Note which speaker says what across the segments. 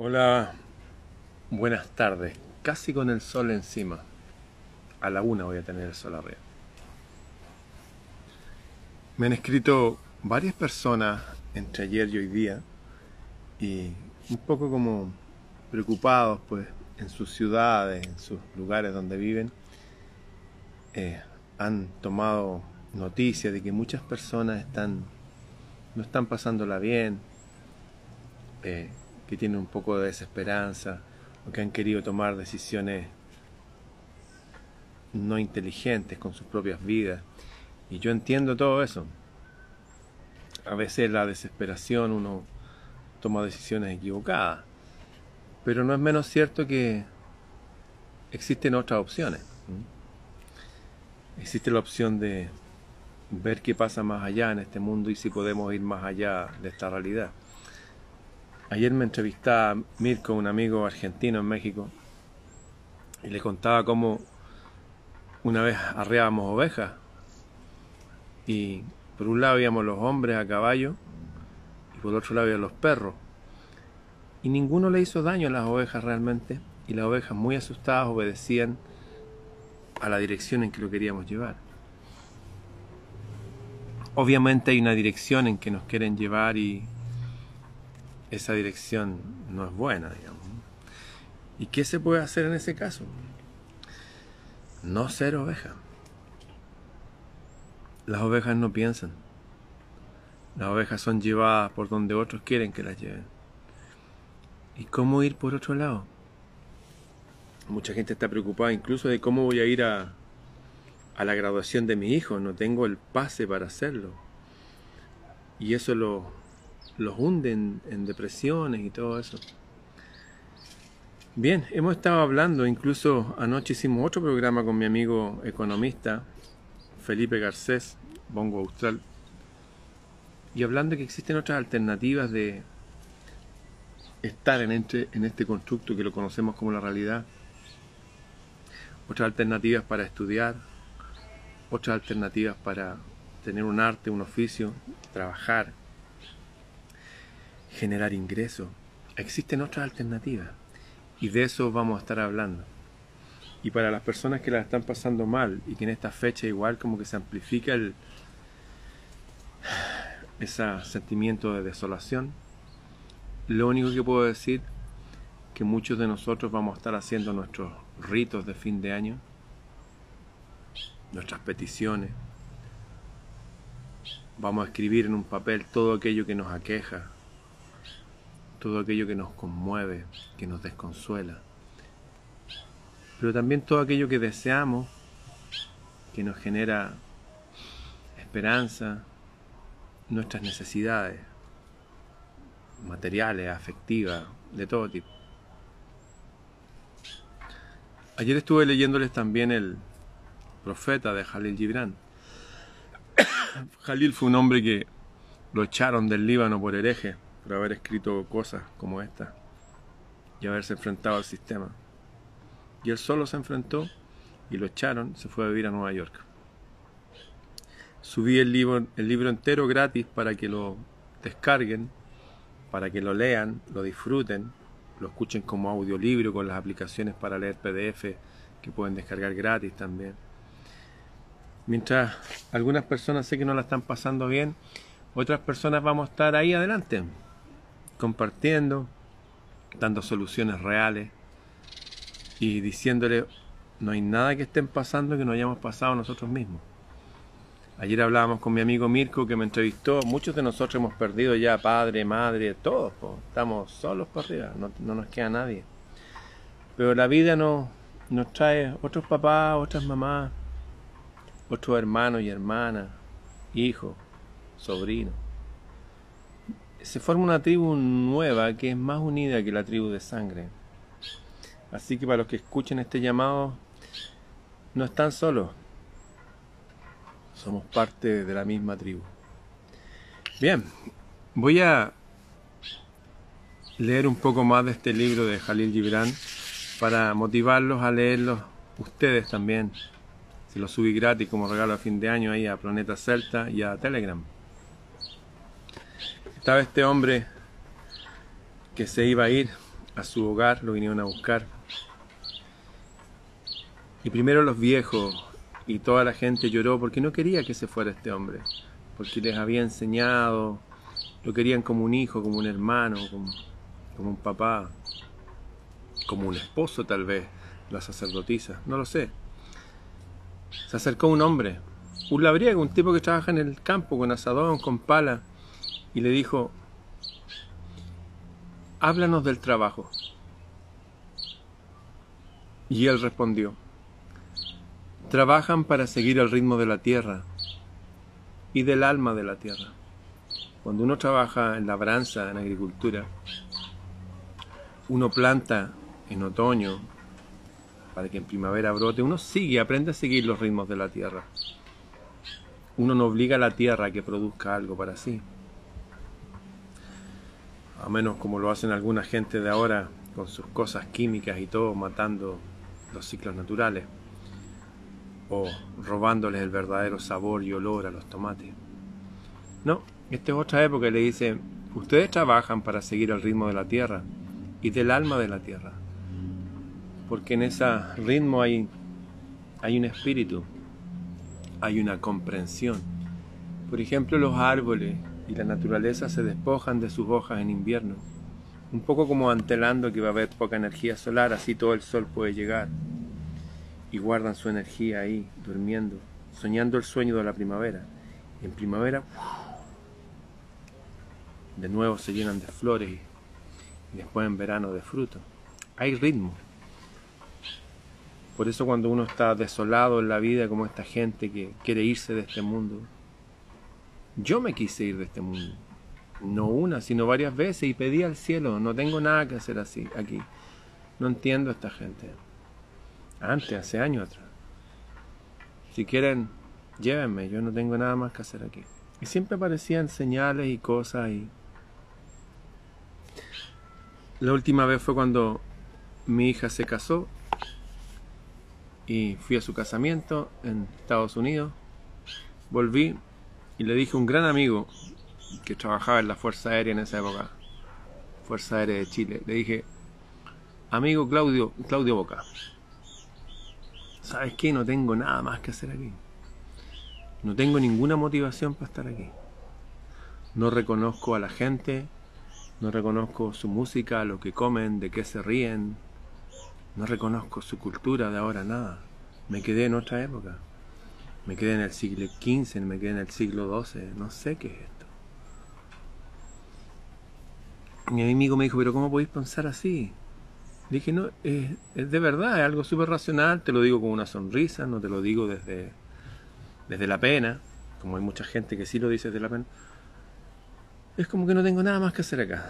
Speaker 1: Hola, buenas tardes. Casi con el sol encima. A la una voy a tener el sol arriba. Me han escrito varias personas entre ayer y hoy día y un poco como preocupados pues en sus ciudades, en sus lugares donde viven, eh, han tomado noticia de que muchas personas están no están pasándola bien, eh, que tienen un poco de desesperanza o que han querido tomar decisiones no inteligentes con sus propias vidas. Y yo entiendo todo eso. A veces la desesperación uno toma decisiones equivocadas, pero no es menos cierto que existen otras opciones. Existe la opción de ver qué pasa más allá en este mundo y si podemos ir más allá de esta realidad. Ayer me entrevistaba Mirko, un amigo argentino en México, y le contaba cómo una vez arreábamos ovejas y por un lado íbamos los hombres a caballo y por otro lado los perros. Y ninguno le hizo daño a las ovejas realmente y las ovejas muy asustadas obedecían a la dirección en que lo queríamos llevar. Obviamente hay una dirección en que nos quieren llevar y esa dirección no es buena, digamos. ¿Y qué se puede hacer en ese caso? No ser oveja. Las ovejas no piensan. Las ovejas son llevadas por donde otros quieren que las lleven. ¿Y cómo ir por otro lado? Mucha gente está preocupada incluso de cómo voy a ir a, a la graduación de mi hijo. No tengo el pase para hacerlo. Y eso lo, los hunden en depresiones y todo eso. Bien, hemos estado hablando, incluso anoche hicimos otro programa con mi amigo economista Felipe Garcés, Bongo Austral, y hablando de que existen otras alternativas de estar en este, en este constructo que lo conocemos como la realidad, otras alternativas para estudiar, otras alternativas para tener un arte, un oficio, trabajar, generar ingresos. Existen otras alternativas y de eso vamos a estar hablando. Y para las personas que la están pasando mal y que en esta fecha igual como que se amplifica el ese sentimiento de desolación, lo único que puedo decir que muchos de nosotros vamos a estar haciendo nuestros ritos de fin de año, nuestras peticiones. Vamos a escribir en un papel todo aquello que nos aqueja, todo aquello que nos conmueve, que nos desconsuela, pero también todo aquello que deseamos, que nos genera esperanza, nuestras necesidades materiales, afectivas, de todo tipo. Ayer estuve leyéndoles también el profeta de Jalil Gibran. Jalil fue un hombre que lo echaron del Líbano por hereje por haber escrito cosas como esta y haberse enfrentado al sistema. Y él solo se enfrentó y lo echaron, se fue a vivir a Nueva York. Subí el libro, el libro entero gratis para que lo descarguen, para que lo lean, lo disfruten, lo escuchen como audiolibro con las aplicaciones para leer PDF que pueden descargar gratis también. Mientras algunas personas sé que no la están pasando bien, otras personas vamos a estar ahí adelante compartiendo, dando soluciones reales y diciéndole, no hay nada que estén pasando que no hayamos pasado nosotros mismos. Ayer hablábamos con mi amigo Mirko que me entrevistó, muchos de nosotros hemos perdido ya padre, madre, todos, estamos solos por arriba, no, no, nos queda nadie. Pero la vida nos, nos trae otros papás, otras mamás, otros hermanos y hermanas, hijos, sobrinos se forma una tribu nueva que es más unida que la tribu de sangre. Así que para los que escuchen este llamado, no están solos. Somos parte de la misma tribu. Bien, voy a leer un poco más de este libro de Jalil Gibran para motivarlos a leerlo ustedes también. Se lo subí gratis como regalo a fin de año ahí a Planeta Celta y a Telegram estaba este hombre que se iba a ir a su hogar, lo vinieron a buscar. Y primero los viejos y toda la gente lloró porque no quería que se fuera este hombre, porque les había enseñado, lo querían como un hijo, como un hermano, como, un papá, como un esposo tal vez, la sacerdotisa, no lo sé. Se acercó un hombre, un labriego, un tipo que trabaja en el campo con asadón, con pala, y le dijo, háblanos del trabajo. Y él respondió, trabajan para seguir el ritmo de la tierra y del alma de la tierra. Cuando uno trabaja en labranza, en agricultura, uno planta en otoño para que en primavera brote, uno sigue, aprende a seguir los ritmos de la tierra. Uno no obliga a la tierra a que produzca algo para sí. A menos como lo hacen alguna gente de ahora con sus cosas químicas y todo, matando los ciclos naturales o robándoles el verdadero sabor y olor a los tomates. No, esta es otra época le dice, ustedes trabajan para seguir el ritmo de la tierra y del alma de la tierra, porque en ese ritmo hay, hay un espíritu, hay una comprensión. Por ejemplo, los árboles y la naturaleza se despojan de sus hojas en invierno, un poco como antelando que va a haber poca energía solar, así todo el sol puede llegar y guardan su energía ahí, durmiendo, soñando el sueño de la primavera. En primavera, de nuevo se llenan de flores y después en verano de frutos. Hay ritmo. Por eso cuando uno está desolado en la vida como esta gente que quiere irse de este mundo, yo me quise ir de este mundo. No una, sino varias veces y pedí al cielo, no tengo nada que hacer así aquí. No entiendo a esta gente antes, hace años atrás. Si quieren, llévenme, yo no tengo nada más que hacer aquí. Y siempre aparecían señales y cosas y... La última vez fue cuando mi hija se casó y fui a su casamiento en Estados Unidos. Volví y le dije a un gran amigo que trabajaba en la Fuerza Aérea en esa época, Fuerza Aérea de Chile, le dije, amigo Claudio, Claudio Boca, ¿sabes qué? No tengo nada más que hacer aquí. No tengo ninguna motivación para estar aquí. No reconozco a la gente, no reconozco su música, lo que comen, de qué se ríen. No reconozco su cultura de ahora, nada. Me quedé en otra época. Me quedé en el siglo XV, me quedé en el siglo XII. No sé qué es esto. Mi amigo me dijo, pero ¿cómo podéis pensar así? dije, no, es, de verdad, es algo súper racional, te lo digo con una sonrisa, no te lo digo desde, desde la pena, como hay mucha gente que sí lo dice desde la pena. Es como que no tengo nada más que hacer acá.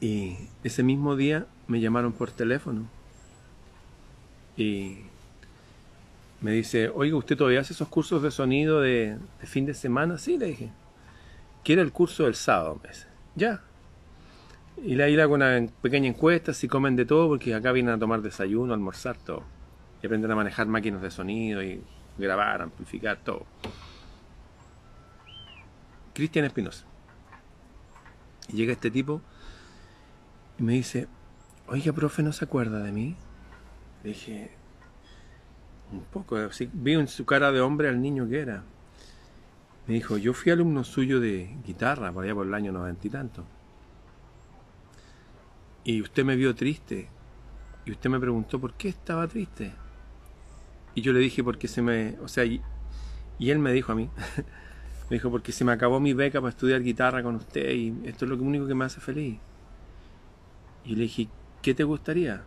Speaker 1: Y ese mismo día me llamaron por teléfono y me dice, oiga, ¿usted todavía hace esos cursos de sonido de, fin de semana? Sí, le dije. Quiere el curso del sábado, me dice. Ya, y le hago una pequeña encuesta si comen de todo, porque acá vienen a tomar desayuno, almorzar, todo. Y aprenden a manejar máquinas de sonido y grabar, amplificar, todo. Cristian Espinosa. Y llega este tipo y me dice, oiga, profe, ¿no se acuerda de mí? Le dije, un poco, así, vi en su cara de hombre al niño que era. Me dijo, yo fui alumno suyo de guitarra, por allá por el año noventa y tanto y usted me vio triste y usted me preguntó por qué estaba triste. Y yo le dije porque se me, o sea, y, él me dijo a mí, me dijo porque se me acabó mi beca para estudiar guitarra con usted y esto es lo único que me hace feliz. Y le dije, ¿qué te gustaría?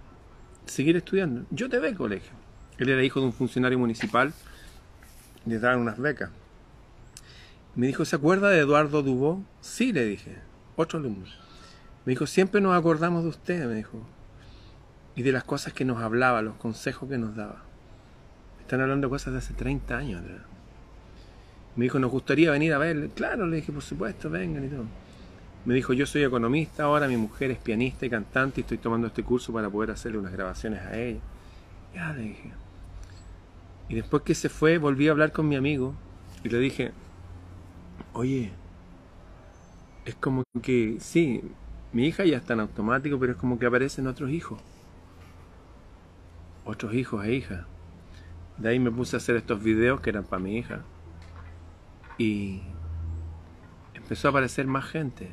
Speaker 1: Seguir estudiando. Yo te beco, le dije. Él era hijo de un funcionario municipal, le daban unas becas. Me dijo, ¿se acuerda de Eduardo Dubó? Sí, le dije, otro alumno. Me dijo, siempre nos acordamos de usted, me dijo. Y de las cosas que nos hablaba, los consejos que nos daba. Están hablando de cosas de hace 30 años. Me dijo, nos gustaría venir a ver. Claro, le dije, por supuesto, vengan y todo. Me dijo, yo soy economista ahora, mi mujer es pianista y cantante y estoy tomando este curso para poder hacerle unas grabaciones a ella. Ya, le dije. Y después que se fue, volví a hablar con mi amigo y le dije, oye, es como que sí, Mi hija ya está en automático, pero es como que aparecen otros hijos. Otros hijos e hijas. De ahí me puse a hacer estos videos que eran para mi hija. Y empezó a aparecer más gente.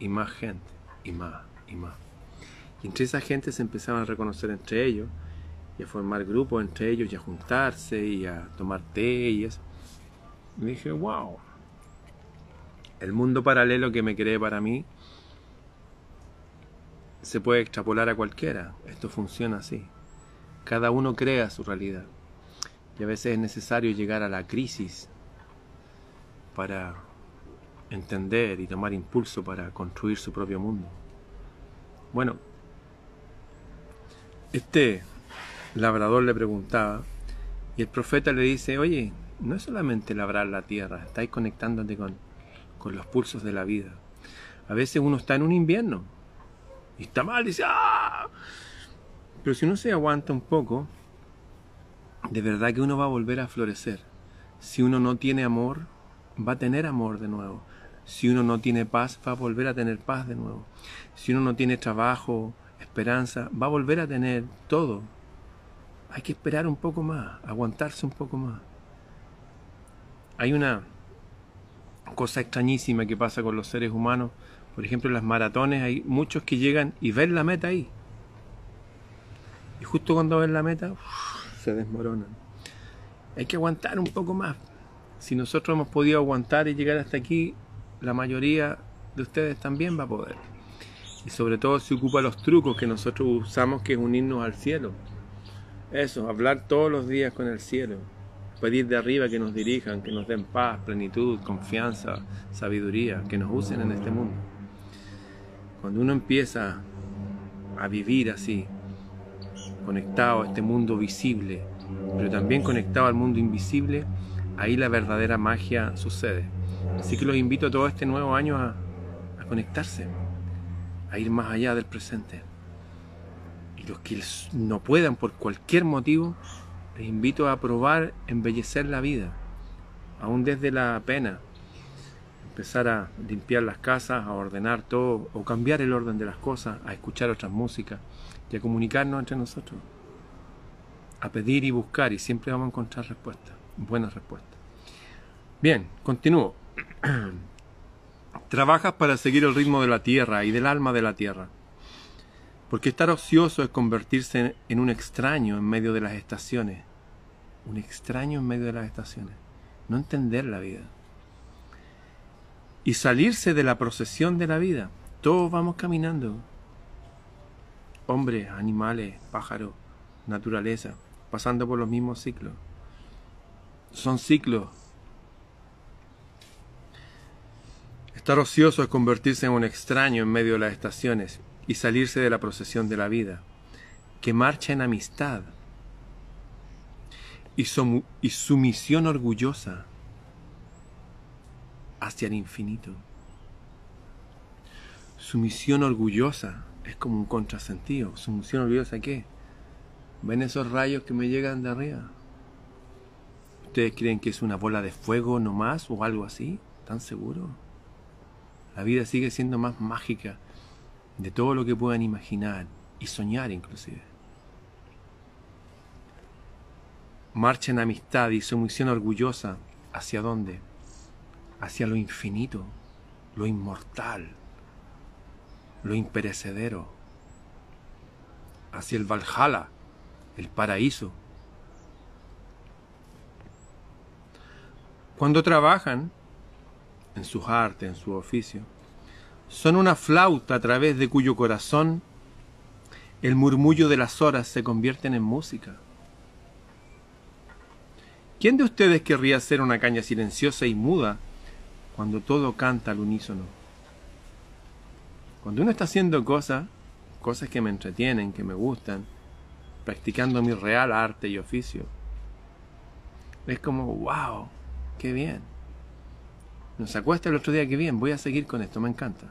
Speaker 1: Y más gente. Y más. Y más. Y entre esa gente se empezaron a reconocer entre ellos. Y a formar grupos entre ellos. Y a juntarse. Y a tomar té y eso. Dije, wow. El mundo paralelo que me creé para mí se puede extrapolar a cualquiera. Esto funciona así. Cada uno crea su realidad. Y a veces es necesario llegar a la crisis para entender y tomar impulso para construir su propio mundo. Bueno, este labrador le preguntaba y el profeta le dice, oye, no es solamente labrar la tierra, estáis conectándote con, con los pulsos de la vida. A veces uno está en un invierno y está mal, dice, ¡ah! Pero si uno se aguanta un poco, de verdad que uno va a volver a florecer. Si uno no tiene amor, va a tener amor de nuevo. Si uno no tiene paz, va a volver a tener paz de nuevo. Si uno no tiene trabajo, esperanza, va a volver a tener todo. Hay que esperar un poco más, aguantarse un poco más. Hay una cosa extrañísima que pasa con los seres humanos. Por ejemplo, en las maratones hay muchos que llegan y ven la meta ahí. Y justo cuando ven la meta, se desmoronan. Hay que aguantar un poco más. Si nosotros hemos podido aguantar y llegar hasta aquí, la mayoría de ustedes también va a poder. Y sobre todo si ocupa los trucos que nosotros usamos, que es unirnos al cielo. Eso, hablar todos los días con el cielo. Pedir de arriba que nos dirijan, que nos den paz, plenitud, confianza, sabiduría, que nos usen en este mundo. Cuando uno empieza a vivir así, conectado a este mundo visible, pero también conectado al mundo invisible, ahí la verdadera magia sucede. Así que los invito a todo este nuevo año a, conectarse, a ir más allá del presente. Los que no puedan por cualquier motivo, les invito a probar embellecer la vida, aún desde la pena. Empezar a limpiar las casas, a ordenar todo, o cambiar el orden de las cosas, a escuchar otras músicas y a comunicarnos entre nosotros, a pedir y buscar y siempre vamos a encontrar respuestas, buenas respuestas. Bien, continúo. Trabajas para seguir el ritmo de la tierra y del alma de la tierra, porque estar ocioso es convertirse en un extraño en medio de las estaciones, un extraño en medio de las estaciones, no entender la vida y salirse de la procesión de la vida. Todos vamos caminando, hombres, animales, pájaros, naturaleza, pasando por los mismos ciclos. Son ciclos. Estar ocioso es convertirse en un extraño en medio de las estaciones y salirse de la procesión de la vida, que marcha en amistad y, y sumisión orgullosa hacia el infinito. Sumisión orgullosa es como un contrasentido. ¿Sumisión orgullosa qué? ¿Ven esos rayos que me llegan de arriba? ¿Ustedes creen que es una bola de fuego nomás o algo así? ¿Tan seguro? La vida sigue siendo más mágica de todo lo que puedan imaginar y soñar inclusive. Marcha en amistad y sumisión orgullosa. ¿Hacia dónde? Hacia lo infinito, lo inmortal, lo imperecedero, hacia el Valhalla, el paraíso. Cuando trabajan en sus artes, en su oficio, son una flauta a través de cuyo corazón el murmullo de las horas se convierten en música. ¿Quién de ustedes querría ser una caña silenciosa y muda cuando todo canta al unísono? Cuando uno está haciendo cosas, cosas que me entretienen, que me gustan, practicando mi real arte y oficio, es como, wow, qué bien. Nos acuesta el otro día, qué bien, voy a seguir con esto, me encanta.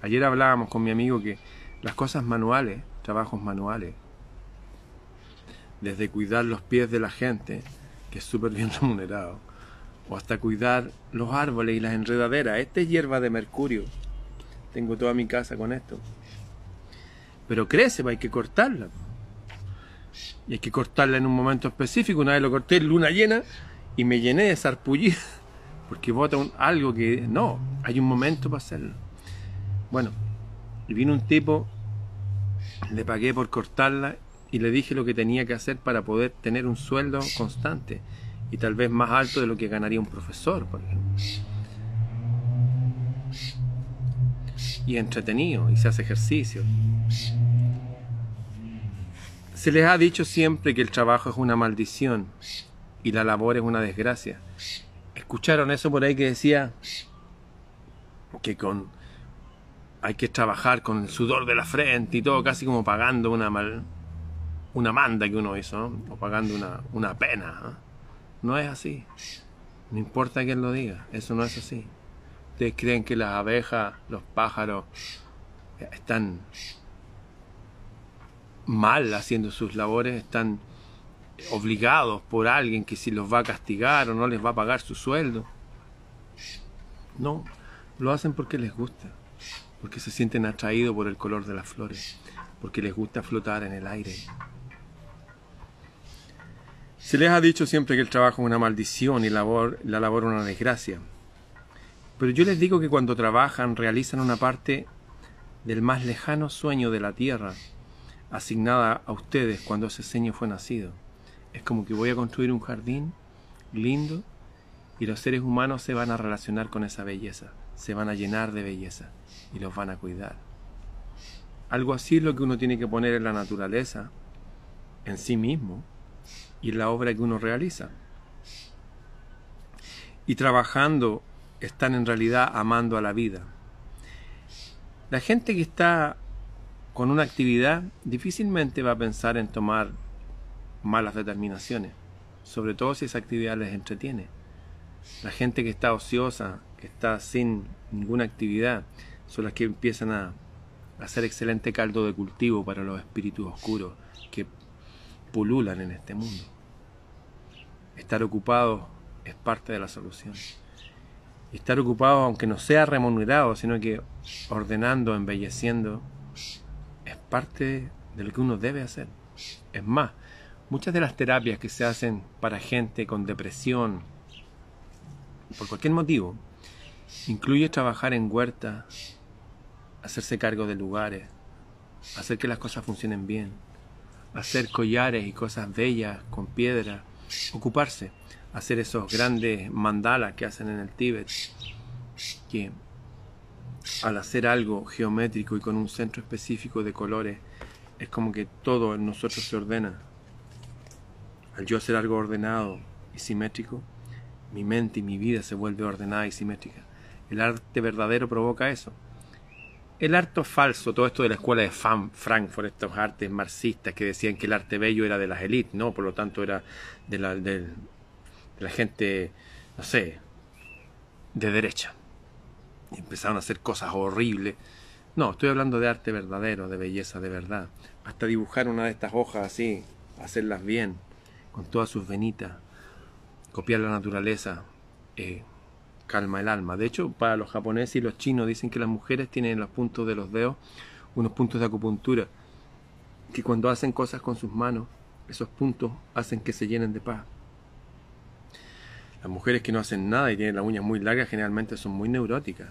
Speaker 1: Ayer hablábamos con mi amigo que las cosas manuales, trabajos manuales, desde cuidar los pies de la gente, que es súper bien remunerado, o hasta cuidar los árboles y las enredaderas. Esta es hierba de mercurio, tengo toda mi casa con esto. Pero crece, pues hay que cortarla. Y hay que cortarla en un momento específico. Una vez lo corté luna llena y me llené de sarpullido. Porque bota algo que no, hay un momento para hacerlo. Bueno, vino un tipo, le pagué por cortarla y le dije lo que tenía que hacer para poder tener un sueldo constante y tal vez más alto de lo que ganaría un profesor, por ejemplo. Y entretenido, y se hace ejercicio. Se les ha dicho siempre que el trabajo es una maldición y la labor es una desgracia. ¿Escucharon eso por ahí que decía que con hay que trabajar con el sudor de la frente y todo, casi como pagando una mal, una manda que uno hizo, o pagando una, una pena? No es así. No importa quién lo diga, eso no es así. Ustedes creen que las abejas, los pájaros, están mal haciendo sus labores, están obligados por alguien que si los va a castigar o no les va a pagar su sueldo. No, lo hacen porque les gusta, porque se sienten atraídos por el color de las flores, porque les gusta flotar en el aire. Se les ha dicho siempre que el trabajo es una maldición y la labor, la labor una desgracia. Pero yo les digo que cuando trabajan realizan una parte del más lejano sueño de la tierra, asignada a ustedes cuando ese sueño fue nacido. Es como que voy a construir un jardín lindo y los seres humanos se van a relacionar con esa belleza, se van a llenar de belleza y los van a cuidar. Algo así es lo que uno tiene que poner en la naturaleza, en sí mismo, y la obra que uno realiza. Y trabajando están en realidad amando a la vida. La gente que está con una actividad difícilmente va a pensar en tomar malas determinaciones, sobre todo si esa actividad les entretiene. La gente que está ociosa, que está sin ninguna actividad, son las que empiezan a hacer excelente caldo de cultivo para los espíritus oscuros que pululan en este mundo. Estar ocupado es parte de la solución. estar ocupado, aunque no sea remunerado, sino que ordenando, embelleciendo, es parte de lo que uno debe hacer. Es más, muchas de las terapias que se hacen para gente con depresión, por cualquier motivo, incluye trabajar en huerta, hacerse cargo de lugares, hacer que las cosas funcionen bien, hacer collares y cosas bellas con piedra, ocuparse, hacer esos grandes mandalas que hacen en el Tíbet, que al hacer algo geométrico y con un centro específico de colores, es como que todo en nosotros se ordena. Al yo hacer algo ordenado y simétrico, mi mente y mi vida se vuelve ordenada y simétrica. El arte verdadero provoca eso. El arte falso, todo esto de la escuela de Frankfurt, estos artes marxistas que decían que el arte bello era de las élites, no, por lo tanto era de la, de, la gente, no sé, de derecha. Empezaron a hacer cosas horribles. No, estoy hablando de arte verdadero, de belleza de verdad. Hasta dibujar una de estas hojas así, hacerlas bien, con todas sus venitas, copiar la naturaleza. Eh, calma el alma. De hecho, para los japoneses y los chinos dicen que las mujeres tienen en los puntos de los dedos unos puntos de acupuntura, que cuando hacen cosas con sus manos, esos puntos hacen que se llenen de paz. Las mujeres que no hacen nada y tienen las uñas muy largas generalmente son muy neuróticas.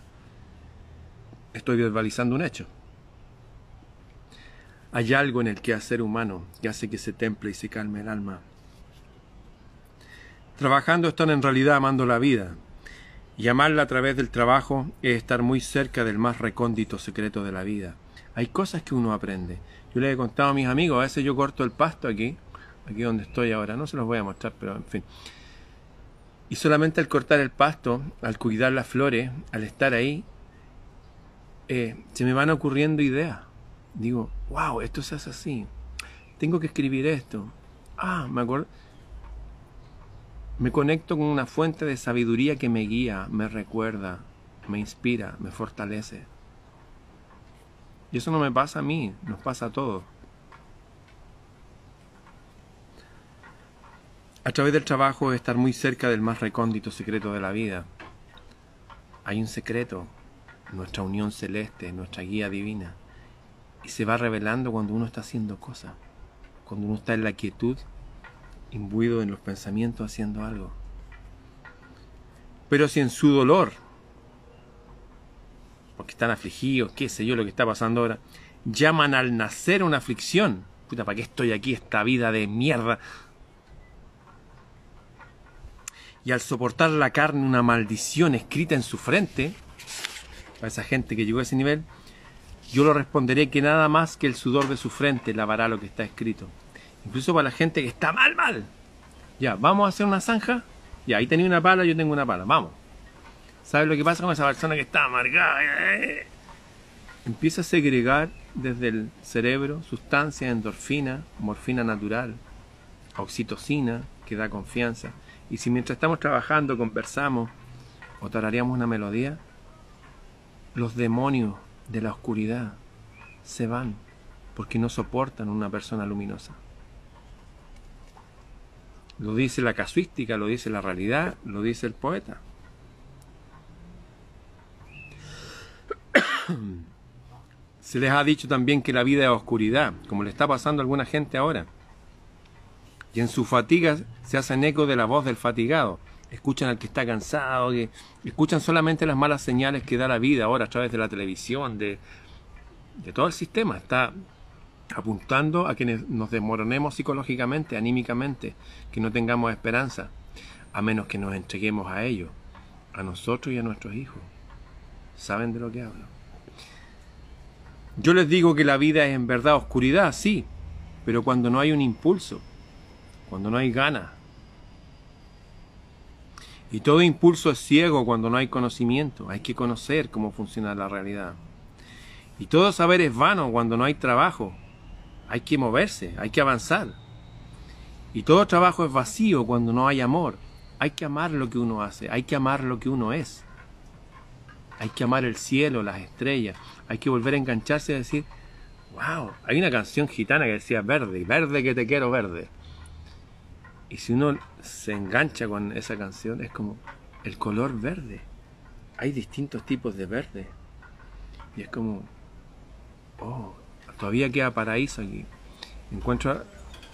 Speaker 1: Estoy verbalizando un hecho. Hay algo en el quehacer humano que hace que se temple y se calme el alma. Trabajando están en realidad amando la vida, y amarla a través del trabajo es estar muy cerca del más recóndito secreto de la vida. Hay cosas que uno aprende. Yo le he contado a mis amigos, a veces yo corto el pasto aquí, aquí donde estoy ahora, no se los voy a mostrar, pero en fin. Y solamente al cortar el pasto, al cuidar las flores, al estar ahí, eh, se me van ocurriendo ideas. Digo, wow, esto se hace así. Tengo que escribir esto. Ah, me acuerdo me conecto con una fuente de sabiduría que me guía, me recuerda, me inspira, me fortalece. Y eso no me pasa a mí, nos pasa a todos. A través del trabajo estar muy cerca del más recóndito secreto de la vida. Hay un secreto nuestra unión celeste, nuestra guía divina. Y se va revelando cuando uno está haciendo cosas, cuando uno está en la quietud, imbuido en los pensamientos haciendo algo. Pero si en su dolor, porque están afligidos, qué sé yo lo que está pasando ahora, llaman al nacer una aflicción, puta, ¿para qué estoy aquí esta vida de mierda? Y al soportar la carne una maldición escrita en su frente, a esa gente que llegó a ese nivel, yo lo responderé que nada más que el sudor de su frente lavará lo que está escrito. Incluso para la gente que está mal, mal. Ya, vamos a hacer una zanja. Ya, ahí tenía una pala, yo tengo una pala. Vamos. ¿Sabes lo que pasa con esa persona que está amargada? Empieza a segregar desde el cerebro sustancias, endorfina, morfina natural, oxitocina, que da confianza. Y si mientras estamos trabajando conversamos o tarareamos una melodía, los demonios de la oscuridad se van porque no soportan una persona luminosa. Lo dice la casuística, lo dice la realidad, lo dice el poeta. Se les ha dicho también que la vida es oscuridad, como le está pasando a alguna gente ahora. Y en su fatiga se hacen eco de la voz del fatigado. Escuchan al que está cansado, que escuchan solamente las malas señales que da la vida ahora a través de la televisión, de, de todo el sistema. Está apuntando a que nos desmoronemos psicológicamente, anímicamente, que no tengamos esperanza, a menos que nos entreguemos a ellos, a nosotros y a nuestros hijos. ¿Saben de lo que hablo? Yo les digo que la vida es en verdad oscuridad, sí, pero cuando no hay un impulso, cuando no hay ganas. Y todo impulso es ciego cuando no hay conocimiento. Hay que conocer cómo funciona la realidad. Y todo saber es vano cuando no hay trabajo. Hay que moverse, hay que avanzar. Y todo trabajo es vacío cuando no hay amor. Hay que amar lo que uno hace, hay que amar lo que uno es. Hay que amar el cielo, las estrellas. Hay que volver a engancharse y decir, wow, hay una canción gitana que decía verde, verde que te quiero verde. Y si uno se engancha con esa canción, es como el color verde. Hay distintos tipos de verde. Y es como, oh, todavía queda paraíso aquí. Encuentro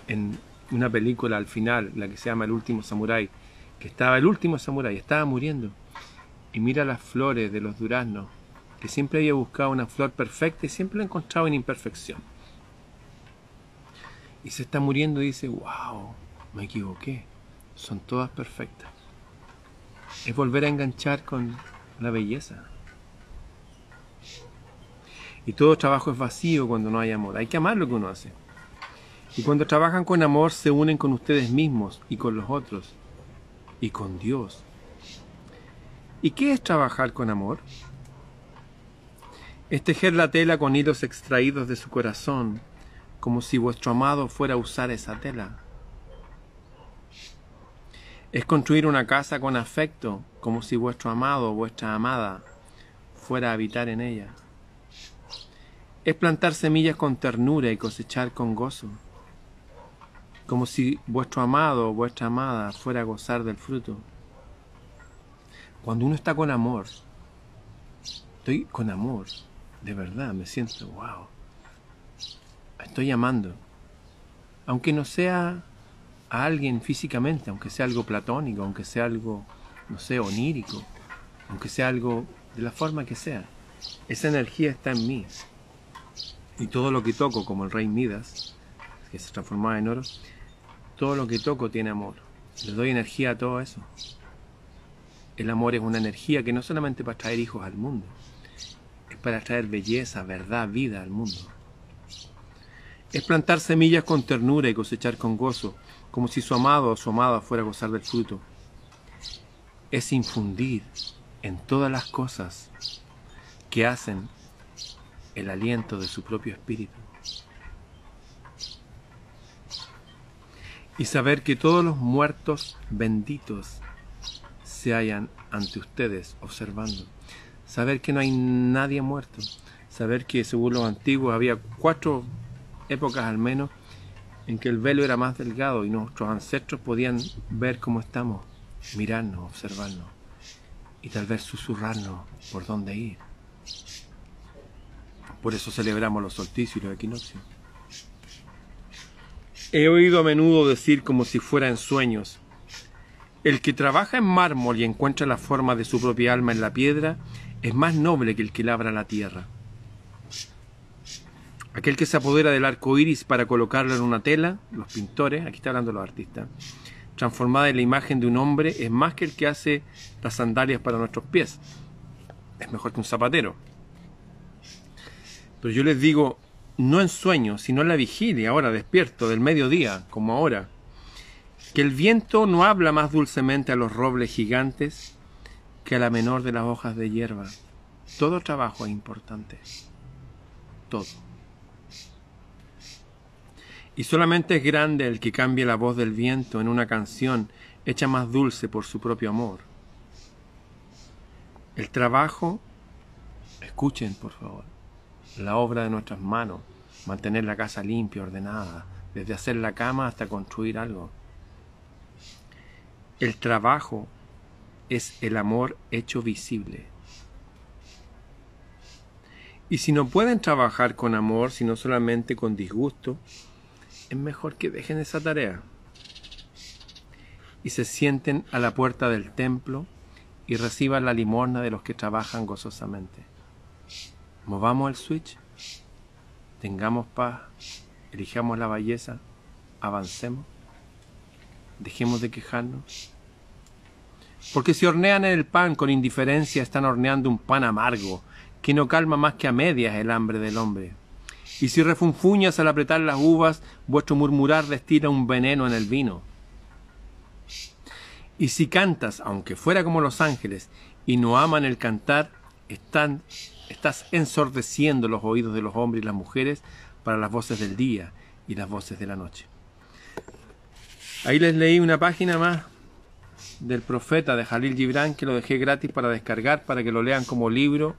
Speaker 1: en una película al final, la que se llama El último samurái, que estaba el último samurái, estaba muriendo. Y mira las flores de los duraznos, que siempre había buscado una flor perfecta y siempre la encontrado en imperfección. Y se está muriendo y dice, wow, me equivoqué, son todas perfectas. Es volver a enganchar con la belleza. Y todo trabajo es vacío cuando no hay amor. Hay que amar lo que uno hace. Y cuando trabajan con amor se unen con ustedes mismos y con los otros y con Dios. ¿Y qué es trabajar con amor? Es tejer la tela con hilos extraídos de su corazón, como si vuestro amado fuera a usar esa tela es construir una casa con afecto, como si vuestro amado o vuestra amada fuera a habitar en ella. Es plantar semillas con ternura y cosechar con gozo, como si vuestro amado o vuestra amada fuera a gozar del fruto. Cuando uno está con amor, estoy con amor, de verdad, me siento, wow, estoy amando, aunque no sea a alguien físicamente, aunque sea algo platónico, aunque sea algo, no sé, onírico, aunque sea algo de la forma que sea. Esa energía está en mí. Y todo lo que toco, como el rey Midas, que se transformaba en oro, todo lo que toco tiene amor. Le doy energía a todo eso. El amor es una energía que no solamente para traer hijos al mundo, es para traer belleza, verdad, vida al mundo. Es plantar semillas con ternura y cosechar con gozo como si su amado o su amada fuera a gozar del fruto. Es infundir en todas las cosas que hacen el aliento de su propio espíritu. Y saber que todos los muertos benditos se hallan ante ustedes observando. Saber que no hay nadie muerto. Saber que según los antiguos había cuatro épocas al menos en que el velo era más delgado y nuestros ancestros podían ver cómo estamos, mirarnos, observarnos y tal vez susurrarnos por dónde ir. Por eso celebramos los solsticios y los equinoccios. He oído a menudo decir como si fuera en sueños, el que trabaja en mármol y encuentra la forma de su propia alma en la piedra es más noble que el que labra la tierra. Aquel que se apodera del arco iris para colocarlo en una tela, los pintores, aquí está hablando los artistas, transformada en la imagen de un hombre, es más que el que hace las sandalias para nuestros pies. Es mejor que un zapatero. Pero yo les digo, no en sueños, sino en la vigilia, ahora despierto, del mediodía, como ahora, que el viento no habla más dulcemente a los robles gigantes que a la menor de las hojas de hierba. Todo trabajo es importante. Todo. Y solamente es grande el que cambie la voz del viento en una canción hecha más dulce por su propio amor. El trabajo, escuchen por favor, la obra de nuestras manos, mantener la casa limpia, ordenada, desde hacer la cama hasta construir algo. El trabajo es el amor hecho visible. Y si no pueden trabajar con amor, sino solamente con disgusto, es mejor que dejen esa tarea y se sienten a la puerta del templo y reciban la limosna de los que trabajan gozosamente. Movamos el switch, tengamos paz, elijamos la belleza, avancemos, dejemos de quejarnos. Porque si hornean el pan con indiferencia, están horneando un pan amargo, que no calma más que a medias el hambre del hombre. Y si refunfuñas al apretar las uvas, vuestro murmurar destila un veneno en el vino. Y si cantas, aunque fuera como los ángeles, y no aman el cantar, están, estás ensordeciendo los oídos de los hombres y las mujeres para las voces del día y las voces de la noche. Ahí les leí una página más del profeta de Jalil Gibran que lo dejé gratis para descargar, para que lo lean como libro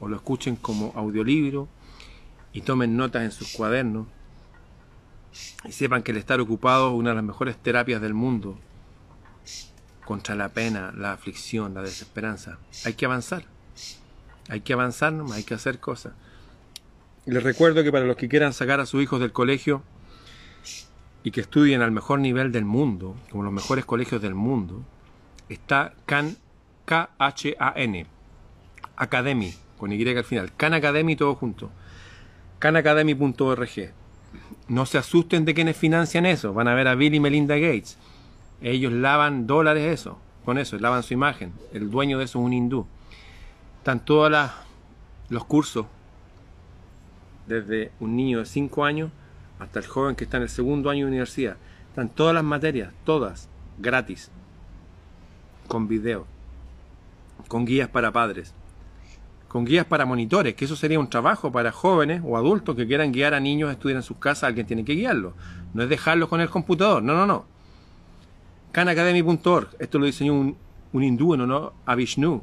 Speaker 1: o lo escuchen como audiolibro y tomen notas en sus cuadernos y sepan que el estar ocupado es una de las mejores terapias del mundo contra la pena, la aflicción, la desesperanza. Hay que avanzar. Hay que avanzar, nomás hay que hacer cosas. Les recuerdo que para los que quieran sacar a sus hijos del colegio y que estudien al mejor nivel del mundo, como los mejores colegios del mundo, está CAN, K-H-A-N, Academy, con Y al final, CAN Academy todo junto canacademy.org. No se asusten de quienes financian eso. Van a ver a Bill y Melinda Gates. Ellos lavan dólares eso, con eso, lavan su imagen. El dueño de eso es un hindú. Están todos los cursos, desde un niño de 5 años hasta el joven que está en el segundo año de universidad. Están todas las materias, todas, gratis, con video, con guías para padres con guías para monitores, que eso sería un trabajo para jóvenes o adultos que quieran guiar a niños a estudiar en sus casas, alguien tiene que guiarlos. No es dejarlos con el computador, no, no, no. Canacademy.org, esto lo diseñó un, un hindú en honor a Vishnu,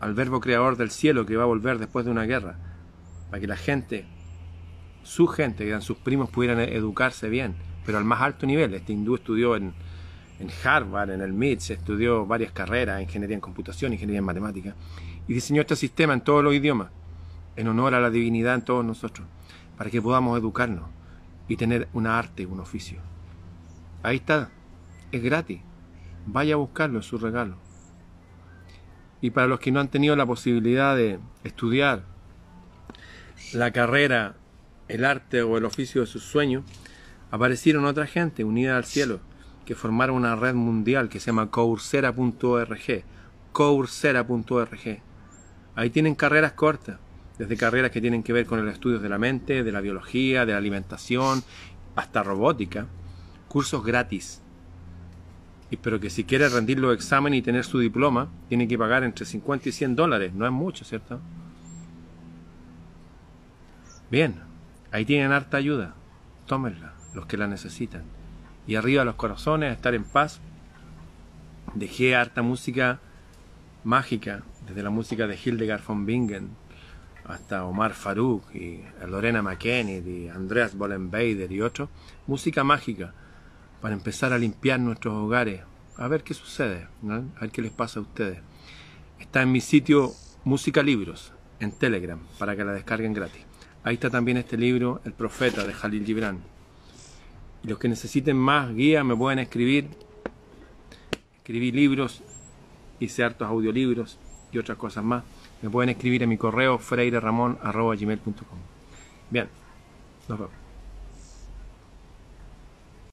Speaker 1: al verbo creador del cielo que va a volver después de una guerra, para que la gente, su gente, que eran sus primos, pudieran educarse bien, pero al más alto nivel. Este hindú estudió en, en Harvard, en el MIT, estudió varias carreras, ingeniería en computación, ingeniería en matemáticas y diseñó este sistema en todos los idiomas, en honor a la divinidad en todos nosotros, para que podamos educarnos y tener una arte, un oficio. Ahí está, es gratis, vaya a buscarlo, es su regalo. Y para los que no han tenido la posibilidad de estudiar la carrera, el arte o el oficio de sus sueños, aparecieron otra gente unida al cielo que formaron una red mundial que se llama coursera.org, coursera.org Ahí tienen carreras cortas, desde carreras que tienen que ver con el estudio de la mente, de la biología, de la alimentación, hasta robótica, cursos gratis. Pero que si quiere rendir los exámenes y tener su diploma, tiene que pagar entre 50 y 100 dólares. No es mucho, ¿cierto? Bien, ahí tienen harta ayuda. Tómenla, los que la necesitan. Y arriba los corazones, estar en paz. Dejé harta música mágica desde la música de Hildegard von Bingen hasta Omar Farouk y Lorena McKenny y Andreas Bollenbader y otros, música mágica para empezar a limpiar nuestros hogares, a ver qué sucede, a ver qué les pasa a ustedes. Está en mi sitio Música Libros, en Telegram para que la descarguen gratis. Ahí está también este libro, El Profeta de Jalil Gibran. Y los que necesiten más guía me pueden escribir. Escribí libros, hice hartos audiolibros y otras cosas más. Me pueden escribir en mi correo freireramon.gmail.com Bien, nos vemos.